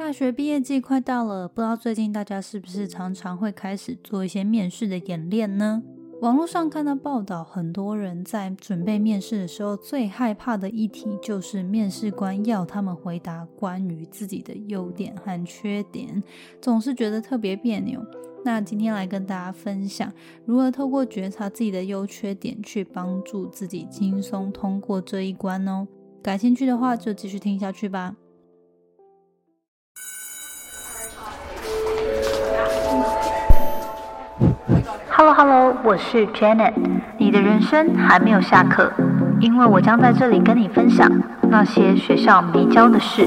大学毕业季快到了，不知道最近大家是不是常常会开始做一些面试的演练呢？网络上看到报道，很多人在准备面试的时候，最害怕的议题就是面试官要他们回答关于自己的优点和缺点，总是觉得特别别扭。那今天来跟大家分享，如何透过觉察自己的优缺点，去帮助自己轻松通过这一关哦。感兴趣的话，就继续听下去吧。Hello Hello，我是 Janet。你的人生还没有下课，因为我将在这里跟你分享那些学校没教的事。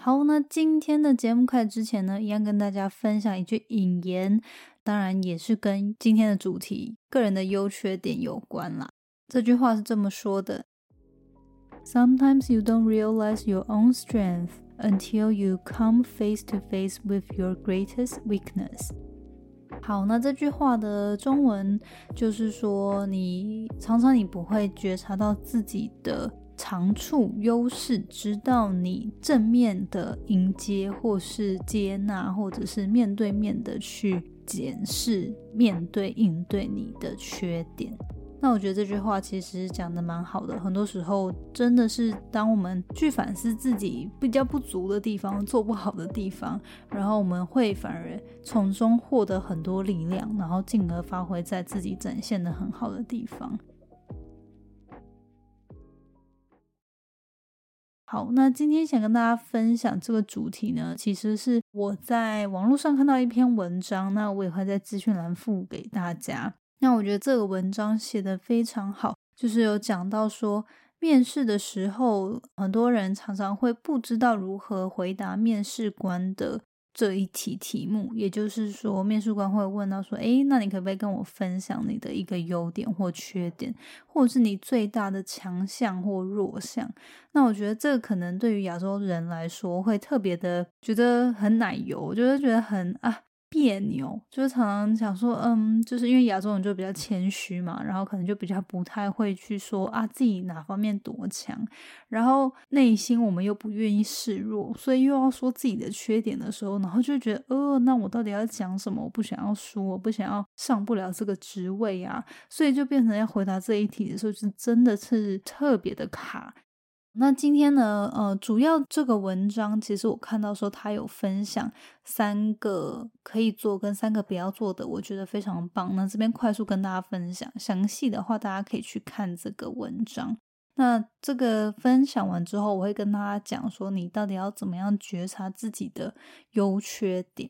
好，那今天的节目开始之前呢，一样跟大家分享一句引言，当然也是跟今天的主题——个人的优缺点有关啦。这句话是这么说的。Sometimes you don't realize your own strength until you come face to face with your greatest weakness。好，那这句话的中文就是说，你常常你不会觉察到自己的长处、优势，直到你正面的迎接，或是接纳，或者是面对面的去检视、面对应对你的缺点。那我觉得这句话其实讲的蛮好的。很多时候，真的是当我们去反思自己比较不足的地方、做不好的地方，然后我们会反而从中获得很多力量，然后进而发挥在自己展现的很好的地方。好，那今天想跟大家分享这个主题呢，其实是我在网络上看到一篇文章，那我也会在资讯栏附给大家。那我觉得这个文章写的非常好，就是有讲到说，面试的时候，很多人常常会不知道如何回答面试官的这一题题目。也就是说，面试官会问到说：“诶，那你可不可以跟我分享你的一个优点或缺点，或者是你最大的强项或弱项？”那我觉得这个可能对于亚洲人来说，会特别的觉得很奶油，就是觉得很啊。别扭，就是常常想说，嗯，就是因为亚洲人就比较谦虚嘛，然后可能就比较不太会去说啊自己哪方面多强，然后内心我们又不愿意示弱，所以又要说自己的缺点的时候，然后就觉得，呃，那我到底要讲什么？我不想要说，我不想要上不了这个职位啊，所以就变成要回答这一题的时候，是真的是特别的卡。那今天呢，呃，主要这个文章其实我看到说他有分享三个可以做跟三个不要做的，我觉得非常棒。那这边快速跟大家分享，详细的话大家可以去看这个文章。那这个分享完之后，我会跟大家讲说，你到底要怎么样觉察自己的优缺点。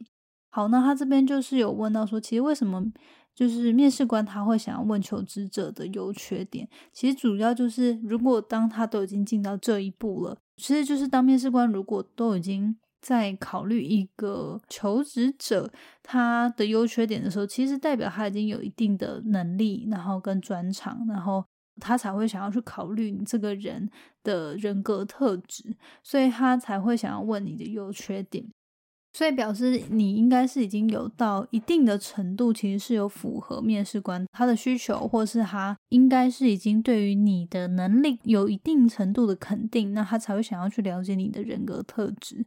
好，那他这边就是有问到说，其实为什么？就是面试官他会想要问求职者的优缺点，其实主要就是如果当他都已经进到这一步了，其实就是当面试官如果都已经在考虑一个求职者他的优缺点的时候，其实代表他已经有一定的能力，然后跟专长，然后他才会想要去考虑你这个人的人格特质，所以他才会想要问你的优缺点。所以表示你应该是已经有到一定的程度，其实是有符合面试官他的需求，或是他应该是已经对于你的能力有一定程度的肯定，那他才会想要去了解你的人格特质。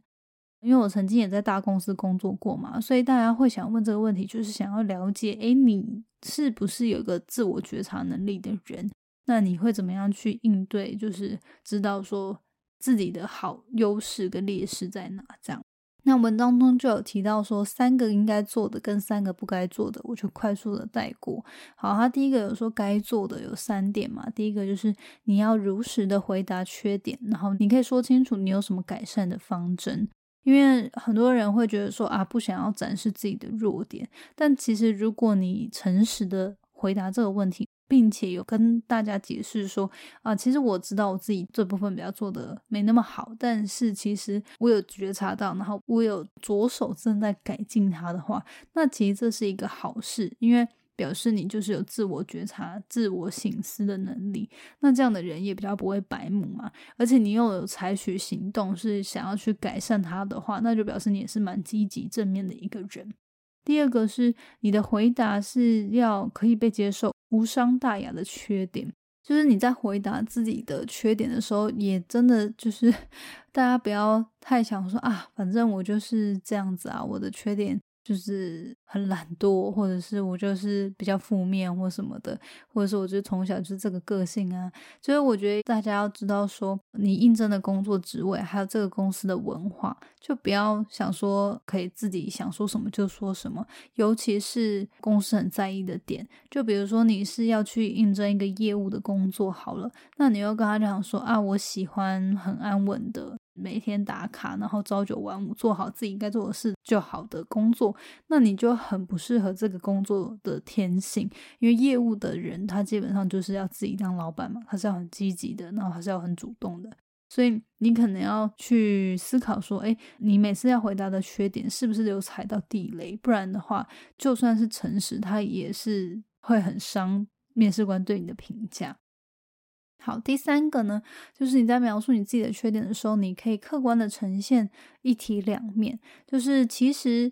因为我曾经也在大公司工作过嘛，所以大家会想问这个问题，就是想要了解，诶，你是不是有个自我觉察能力的人？那你会怎么样去应对？就是知道说自己的好优势跟劣势在哪，这样。那文章中就有提到说，三个应该做的跟三个不该做的，我就快速的带过。好，他第一个有说该做的有三点嘛，第一个就是你要如实的回答缺点，然后你可以说清楚你有什么改善的方针，因为很多人会觉得说啊，不想要展示自己的弱点，但其实如果你诚实的回答这个问题。并且有跟大家解释说啊，其实我知道我自己这部分比较做的没那么好，但是其实我有觉察到，然后我有着手正在改进它的话，那其实这是一个好事，因为表示你就是有自我觉察、自我醒思的能力。那这样的人也比较不会白目嘛，而且你又有采取行动，是想要去改善它的话，那就表示你也是蛮积极正面的一个人。第二个是你的回答是要可以被接受、无伤大雅的缺点。就是你在回答自己的缺点的时候，也真的就是 大家不要太想说啊，反正我就是这样子啊，我的缺点。就是很懒惰，或者是我就是比较负面或什么的，或者是我就从小就是这个个性啊。所以我觉得大家要知道，说你应征的工作职位，还有这个公司的文化，就不要想说可以自己想说什么就说什么。尤其是公司很在意的点，就比如说你是要去应征一个业务的工作，好了，那你又跟他讲说啊，我喜欢很安稳的。每天打卡，然后朝九晚五，做好自己该做的事就好的工作，那你就很不适合这个工作的天性。因为业务的人，他基本上就是要自己当老板嘛，他是要很积极的，然后还是要很主动的。所以你可能要去思考说，哎，你每次要回答的缺点是不是有踩到地雷？不然的话，就算是诚实，他也是会很伤面试官对你的评价。好，第三个呢，就是你在描述你自己的缺点的时候，你可以客观的呈现一体两面。就是其实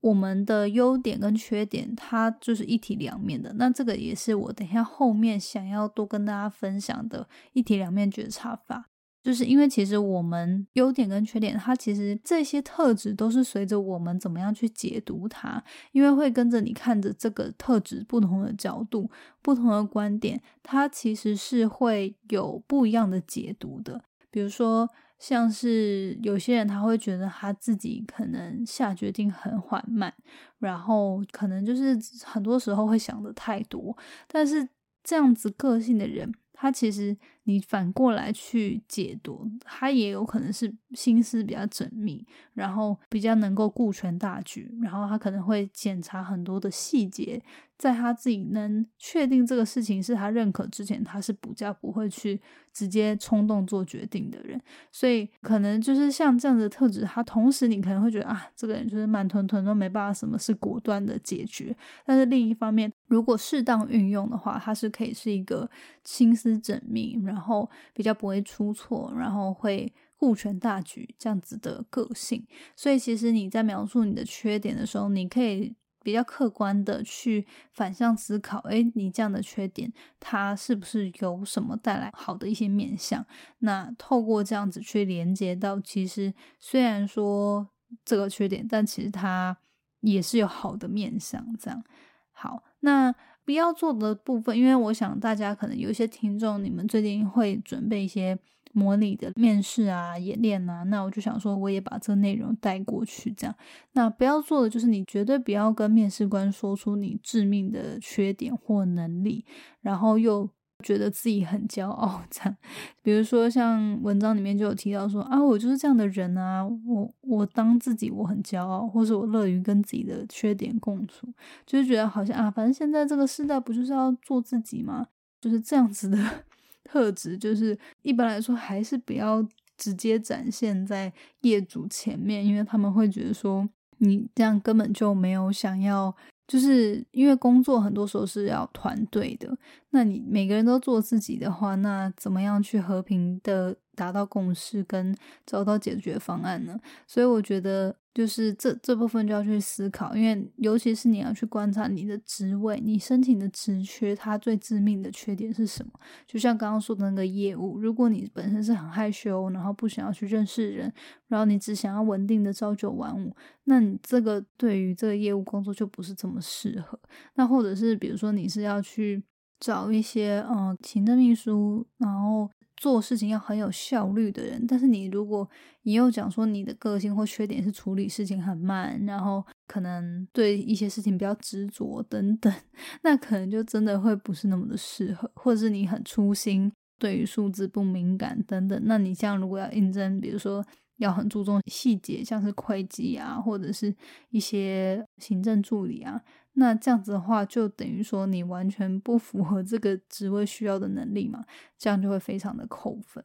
我们的优点跟缺点，它就是一体两面的。那这个也是我等一下后面想要多跟大家分享的一体两面觉察法。就是因为其实我们优点跟缺点，它其实这些特质都是随着我们怎么样去解读它，因为会跟着你看着这个特质不同的角度、不同的观点，它其实是会有不一样的解读的。比如说，像是有些人他会觉得他自己可能下决定很缓慢，然后可能就是很多时候会想的太多，但是这样子个性的人。他其实，你反过来去解读，他也有可能是心思比较缜密，然后比较能够顾全大局，然后他可能会检查很多的细节。在他自己能确定这个事情是他认可之前，他是比较不会去直接冲动做决定的人。所以可能就是像这样的特质，他同时你可能会觉得啊，这个人就是慢吞吞，都没办法什么是果断的解决。但是另一方面，如果适当运用的话，他是可以是一个心思缜密，然然后比较不会出错，然后会顾全大局这样子的个性。所以其实你在描述你的缺点的时候，你可以。比较客观的去反向思考，诶，你这样的缺点，它是不是有什么带来好的一些面相？那透过这样子去连接到，其实虽然说这个缺点，但其实它也是有好的面相。这样好，那不要做的部分，因为我想大家可能有一些听众，你们最近会准备一些。模拟的面试啊，演练啊，那我就想说，我也把这内容带过去，这样。那不要做的就是，你绝对不要跟面试官说出你致命的缺点或能力，然后又觉得自己很骄傲，这样。比如说，像文章里面就有提到说啊，我就是这样的人啊，我我当自己我很骄傲，或者我乐于跟自己的缺点共处，就是觉得好像啊，反正现在这个时代不就是要做自己吗？就是这样子的。特质就是一般来说还是不要直接展现在业主前面，因为他们会觉得说你这样根本就没有想要，就是因为工作很多时候是要团队的，那你每个人都做自己的话，那怎么样去和平的达到共识跟找到解决方案呢？所以我觉得。就是这这部分就要去思考，因为尤其是你要去观察你的职位，你申请的职缺，它最致命的缺点是什么？就像刚刚说的那个业务，如果你本身是很害羞，然后不想要去认识人，然后你只想要稳定的朝九晚五，那你这个对于这个业务工作就不是这么适合。那或者是比如说你是要去找一些嗯行政秘书，然后。做事情要很有效率的人，但是你如果你又讲说你的个性或缺点是处理事情很慢，然后可能对一些事情比较执着等等，那可能就真的会不是那么的适合，或者是你很粗心，对于数字不敏感等等，那你这样如果要应征，比如说。要很注重细节，像是会计啊，或者是一些行政助理啊，那这样子的话，就等于说你完全不符合这个职位需要的能力嘛，这样就会非常的扣分。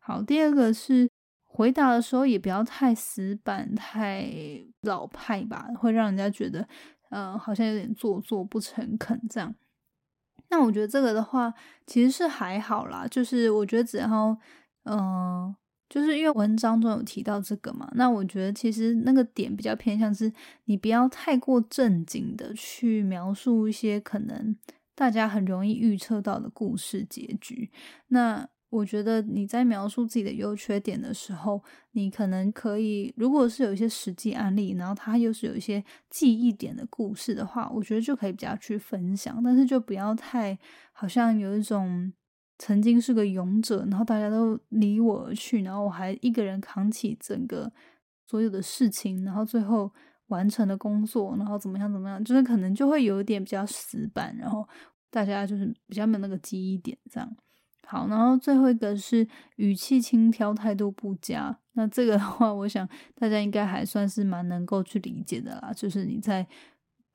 好，第二个是回答的时候也不要太死板、太老派吧，会让人家觉得，呃，好像有点做作、不诚恳这样。那我觉得这个的话，其实是还好啦，就是我觉得只要，嗯。就是因为文章中有提到这个嘛，那我觉得其实那个点比较偏向是，你不要太过正经的去描述一些可能大家很容易预测到的故事结局。那我觉得你在描述自己的优缺点的时候，你可能可以，如果是有一些实际案例，然后它又是有一些记忆点的故事的话，我觉得就可以比较去分享，但是就不要太好像有一种。曾经是个勇者，然后大家都离我而去，然后我还一个人扛起整个所有的事情，然后最后完成了工作，然后怎么样怎么样，就是可能就会有一点比较死板，然后大家就是比较没有那个记忆点这样。好，然后最后一个是语气轻佻，态度不佳。那这个的话，我想大家应该还算是蛮能够去理解的啦，就是你在。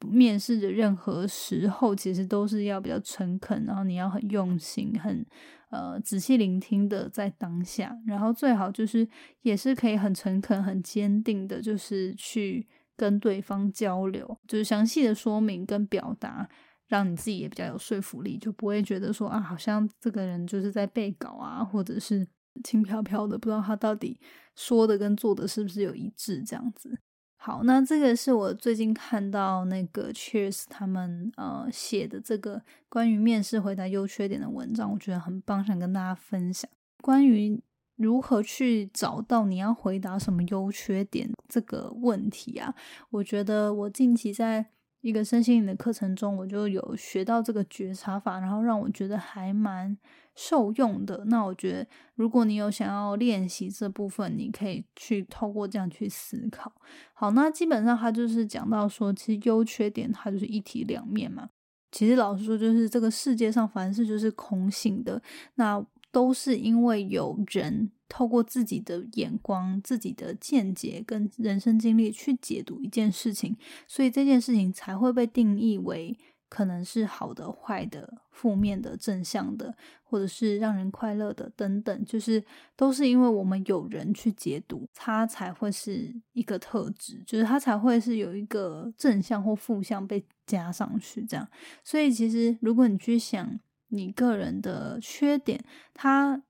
面试的任何时候，其实都是要比较诚恳，然后你要很用心、很呃仔细聆听的在当下，然后最好就是也是可以很诚恳、很坚定的，就是去跟对方交流，就是详细的说明跟表达，让你自己也比较有说服力，就不会觉得说啊，好像这个人就是在背稿啊，或者是轻飘飘的，不知道他到底说的跟做的是不是有一致这样子。好，那这个是我最近看到那个 Cheers 他们呃写的这个关于面试回答优缺点的文章，我觉得很棒，想跟大家分享关于如何去找到你要回答什么优缺点这个问题啊。我觉得我近期在一个身心灵的课程中，我就有学到这个觉察法，然后让我觉得还蛮。受用的，那我觉得，如果你有想要练习这部分，你可以去透过这样去思考。好，那基本上他就是讲到说，其实优缺点它就是一体两面嘛。其实老实说，就是这个世界上凡事就是空性的，那都是因为有人透过自己的眼光、自己的见解跟人生经历去解读一件事情，所以这件事情才会被定义为。可能是好的、坏的、负面的、正向的，或者是让人快乐的等等，就是都是因为我们有人去解读，它才会是一个特质，就是它才会是有一个正向或负向被加上去这样。所以其实如果你去想你个人的缺点，它。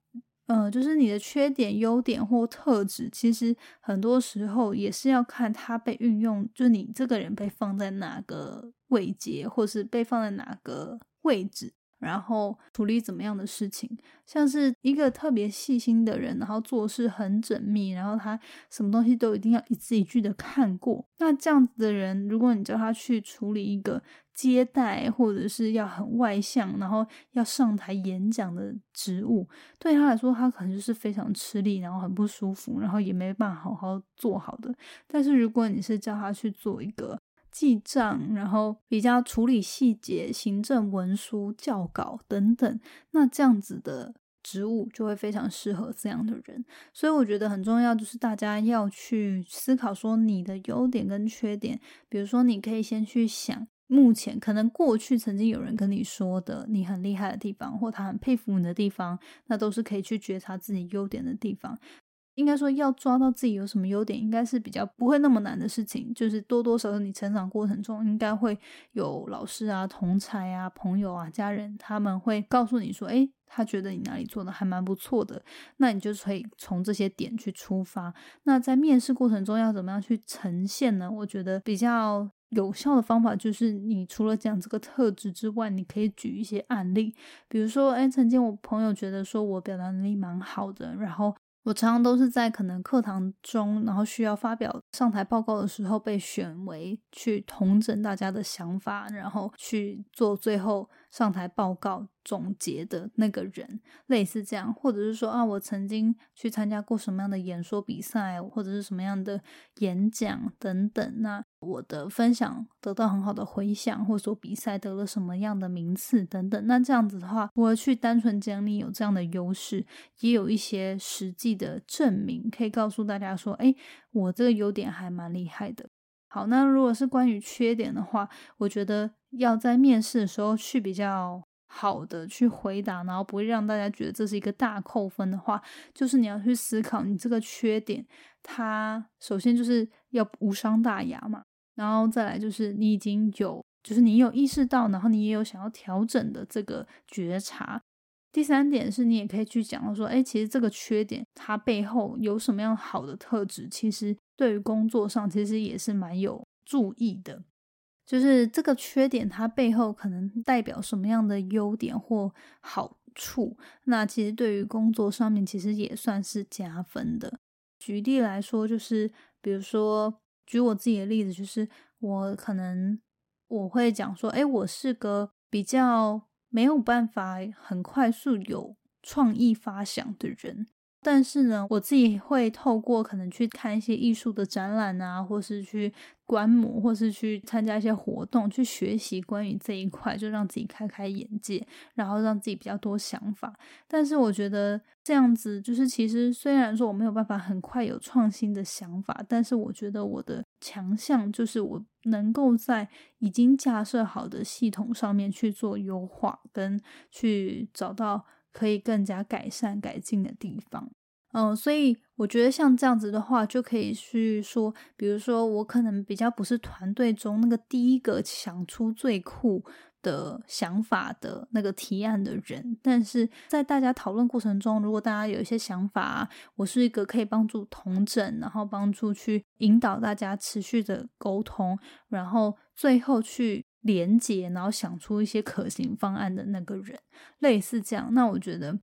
嗯，就是你的缺点、优点或特质，其实很多时候也是要看它被运用，就你这个人被放在哪个位阶，或是被放在哪个位置。然后处理怎么样的事情，像是一个特别细心的人，然后做事很缜密，然后他什么东西都一定要一字一句的看过。那这样子的人，如果你叫他去处理一个接待，或者是要很外向，然后要上台演讲的职务，对他来说，他可能就是非常吃力，然后很不舒服，然后也没办法好好做好的。但是如果你是叫他去做一个，记账，然后比较处理细节、行政文书、校稿等等，那这样子的职务就会非常适合这样的人。所以我觉得很重要，就是大家要去思考说你的优点跟缺点。比如说，你可以先去想，目前可能过去曾经有人跟你说的你很厉害的地方，或他很佩服你的地方，那都是可以去觉察自己优点的地方。应该说，要抓到自己有什么优点，应该是比较不会那么难的事情。就是多多少少，你成长过程中应该会有老师啊、同才啊、朋友啊、家人，他们会告诉你说：“诶，他觉得你哪里做的还蛮不错的。”那你就可以从这些点去出发。那在面试过程中要怎么样去呈现呢？我觉得比较有效的方法就是，你除了讲这个特质之外，你可以举一些案例，比如说：“诶，曾经我朋友觉得说我表达能力蛮好的，然后。”我常常都是在可能课堂中，然后需要发表上台报告的时候被选为去统整大家的想法，然后去做最后上台报告。总结的那个人，类似这样，或者是说啊，我曾经去参加过什么样的演说比赛，或者是什么样的演讲等等。那我的分享得到很好的回响，或者说比赛得了什么样的名次等等。那这样子的话，我去单纯讲你有这样的优势，也有一些实际的证明，可以告诉大家说，哎，我这个优点还蛮厉害的。好，那如果是关于缺点的话，我觉得要在面试的时候去比较。好的，去回答，然后不会让大家觉得这是一个大扣分的话，就是你要去思考你这个缺点，它首先就是要无伤大雅嘛，然后再来就是你已经有，就是你有意识到，然后你也有想要调整的这个觉察。第三点是你也可以去讲到说，哎，其实这个缺点它背后有什么样好的特质，其实对于工作上其实也是蛮有注意的。就是这个缺点它背后可能代表什么样的优点或好处，那其实对于工作上面其实也算是加分的。举例来说，就是比如说举我自己的例子，就是我可能我会讲说，哎，我是个比较。没有办法很快速有创意发想的人，但是呢，我自己会透过可能去看一些艺术的展览啊，或是去观摩，或是去参加一些活动，去学习关于这一块，就让自己开开眼界，然后让自己比较多想法。但是我觉得这样子，就是其实虽然说我没有办法很快有创新的想法，但是我觉得我的强项就是我。能够在已经架设好的系统上面去做优化，跟去找到可以更加改善改进的地方。嗯，所以我觉得像这样子的话，就可以去说，比如说我可能比较不是团队中那个第一个想出最酷。的想法的那个提案的人，但是在大家讨论过程中，如果大家有一些想法，我是一个可以帮助同整，然后帮助去引导大家持续的沟通，然后最后去连接，然后想出一些可行方案的那个人，类似这样。那我觉得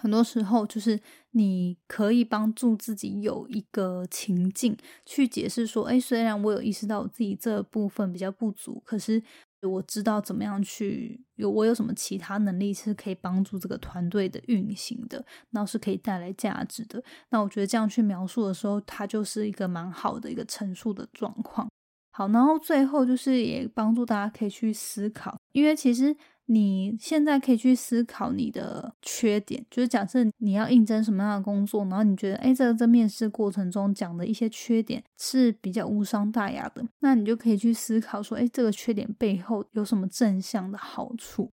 很多时候就是你可以帮助自己有一个情境去解释说，哎，虽然我有意识到我自己这部分比较不足，可是。我知道怎么样去有我有什么其他能力是可以帮助这个团队的运行的，那是可以带来价值的。那我觉得这样去描述的时候，它就是一个蛮好的一个陈述的状况。好，然后最后就是也帮助大家可以去思考，因为其实。你现在可以去思考你的缺点，就是假设你要应征什么样的工作，然后你觉得，哎，这个在面试过程中讲的一些缺点是比较无伤大雅的，那你就可以去思考说，哎，这个缺点背后有什么正向的好处？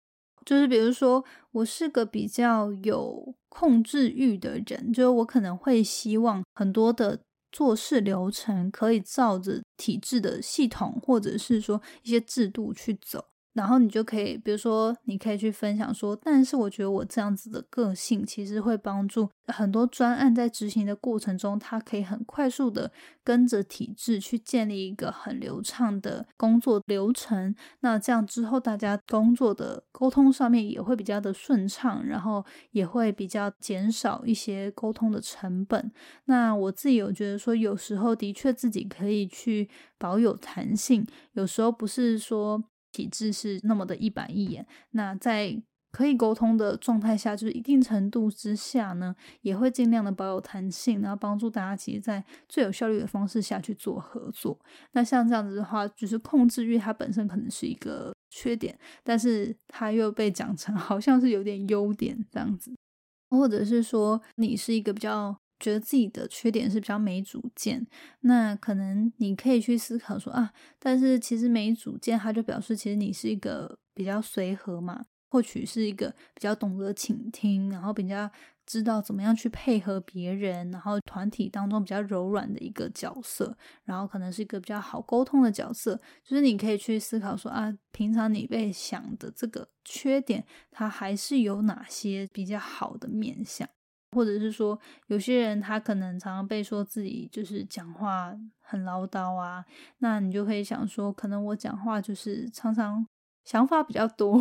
就是比如说，我是个比较有控制欲的人，就是我可能会希望很多的做事流程可以照着体制的系统，或者是说一些制度去走。然后你就可以，比如说，你可以去分享说，但是我觉得我这样子的个性其实会帮助很多专案在执行的过程中，它可以很快速的跟着体制去建立一个很流畅的工作流程。那这样之后，大家工作的沟通上面也会比较的顺畅，然后也会比较减少一些沟通的成本。那我自己有觉得说，有时候的确自己可以去保有弹性，有时候不是说。体制是那么的一板一眼，那在可以沟通的状态下，就是一定程度之下呢，也会尽量的保有弹性，然后帮助大家其实，在最有效率的方式下去做合作。那像这样子的话，就是控制欲它本身可能是一个缺点，但是它又被讲成好像是有点优点这样子，或者是说你是一个比较。觉得自己的缺点是比较没主见，那可能你可以去思考说啊，但是其实没主见，它就表示其实你是一个比较随和嘛，或许是一个比较懂得倾听，然后比较知道怎么样去配合别人，然后团体当中比较柔软的一个角色，然后可能是一个比较好沟通的角色，就是你可以去思考说啊，平常你被想的这个缺点，它还是有哪些比较好的面相。或者是说，有些人他可能常常被说自己就是讲话很唠叨啊，那你就可以想说，可能我讲话就是常常想法比较多，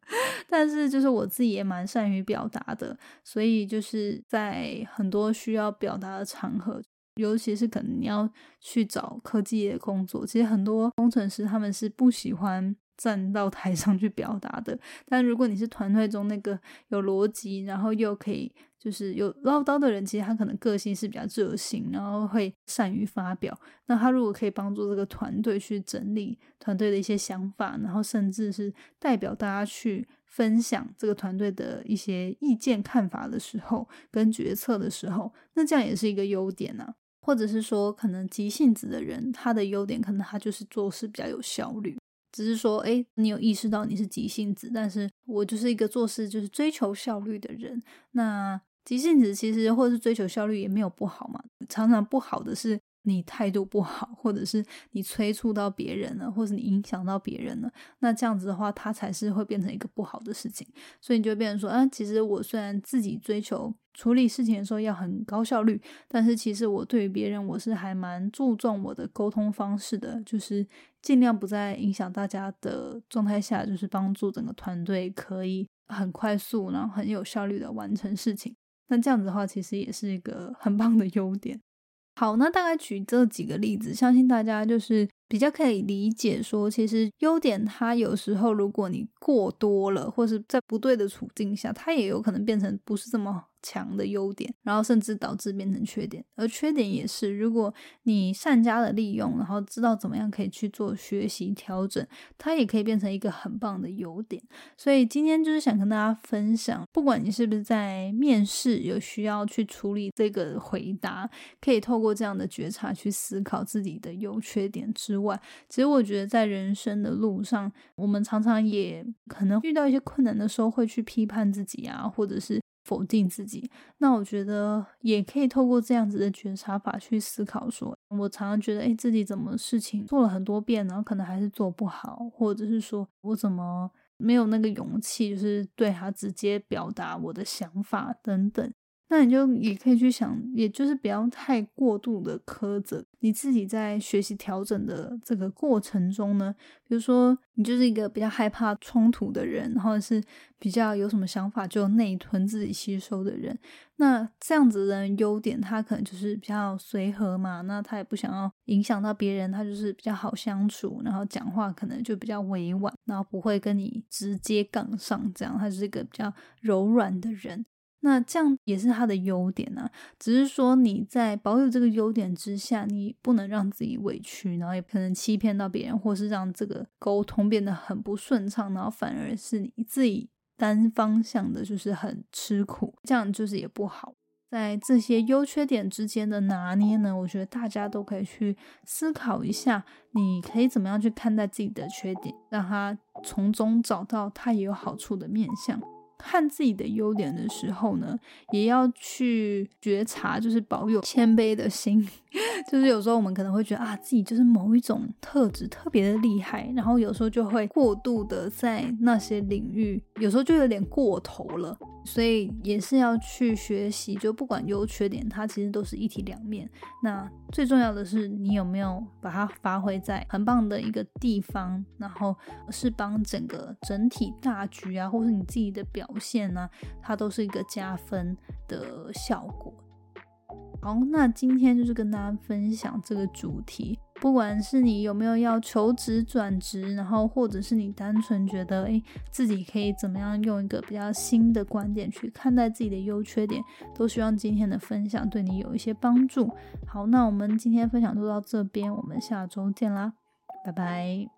但是就是我自己也蛮善于表达的，所以就是在很多需要表达的场合，尤其是可能你要去找科技的工作，其实很多工程师他们是不喜欢。站到台上去表达的，但如果你是团队中那个有逻辑，然后又可以就是有唠叨的人，其实他可能个性是比较热心，然后会善于发表。那他如果可以帮助这个团队去整理团队的一些想法，然后甚至是代表大家去分享这个团队的一些意见看法的时候，跟决策的时候，那这样也是一个优点呢。或者是说，可能急性子的人，他的优点可能他就是做事比较有效率。只是说，哎，你有意识到你是急性子，但是我就是一个做事就是追求效率的人。那急性子其实或者是追求效率也没有不好嘛。常常不好的是你态度不好，或者是你催促到别人了，或者你影响到别人了，那这样子的话，它才是会变成一个不好的事情。所以你就变成说，啊，其实我虽然自己追求处理事情的时候要很高效率，但是其实我对于别人我是还蛮注重我的沟通方式的，就是尽量不在影响大家的状态下，就是帮助整个团队可以很快速，然后很有效率的完成事情。那这样子的话，其实也是一个很棒的优点。好，那大概举这几个例子，相信大家就是比较可以理解，说其实优点它有时候如果你过多了，或是在不对的处境下，它也有可能变成不是这么。强的优点，然后甚至导致变成缺点，而缺点也是，如果你善加的利用，然后知道怎么样可以去做学习调整，它也可以变成一个很棒的优点。所以今天就是想跟大家分享，不管你是不是在面试有需要去处理这个回答，可以透过这样的觉察去思考自己的优缺点之之外，其实我觉得在人生的路上，我们常常也可能遇到一些困难的时候，会去批判自己啊，或者是。否定自己，那我觉得也可以透过这样子的觉察法去思考。说我常常觉得，哎，自己怎么事情做了很多遍，然后可能还是做不好，或者是说我怎么没有那个勇气，就是对他直接表达我的想法等等。那你就也可以去想，也就是不要太过度的苛责你自己，在学习调整的这个过程中呢，比如说你就是一个比较害怕冲突的人，或者是比较有什么想法就内吞自己吸收的人，那这样子的人优点，他可能就是比较随和嘛，那他也不想要影响到别人，他就是比较好相处，然后讲话可能就比较委婉，然后不会跟你直接杠上，这样他就是一个比较柔软的人。那这样也是他的优点啊，只是说你在保有这个优点之下，你不能让自己委屈，然后也可能欺骗到别人，或是让这个沟通变得很不顺畅，然后反而是你自己单方向的，就是很吃苦，这样就是也不好。在这些优缺点之间的拿捏呢，我觉得大家都可以去思考一下，你可以怎么样去看待自己的缺点，让他从中找到他也有好处的面相。看自己的优点的时候呢，也要去觉察，就是保有谦卑的心。就是有时候我们可能会觉得啊，自己就是某一种特质特别的厉害，然后有时候就会过度的在那些领域，有时候就有点过头了。所以也是要去学习，就不管优缺点，它其实都是一体两面。那最重要的是，你有没有把它发挥在很棒的一个地方，然后是帮整个整体大局啊，或是你自己的表现呢，它都是一个加分的效果。好，那今天就是跟大家分享这个主题。不管是你有没有要求职转职，然后或者是你单纯觉得诶自己可以怎么样用一个比较新的观点去看待自己的优缺点，都希望今天的分享对你有一些帮助。好，那我们今天分享就到这边，我们下周见啦，拜拜。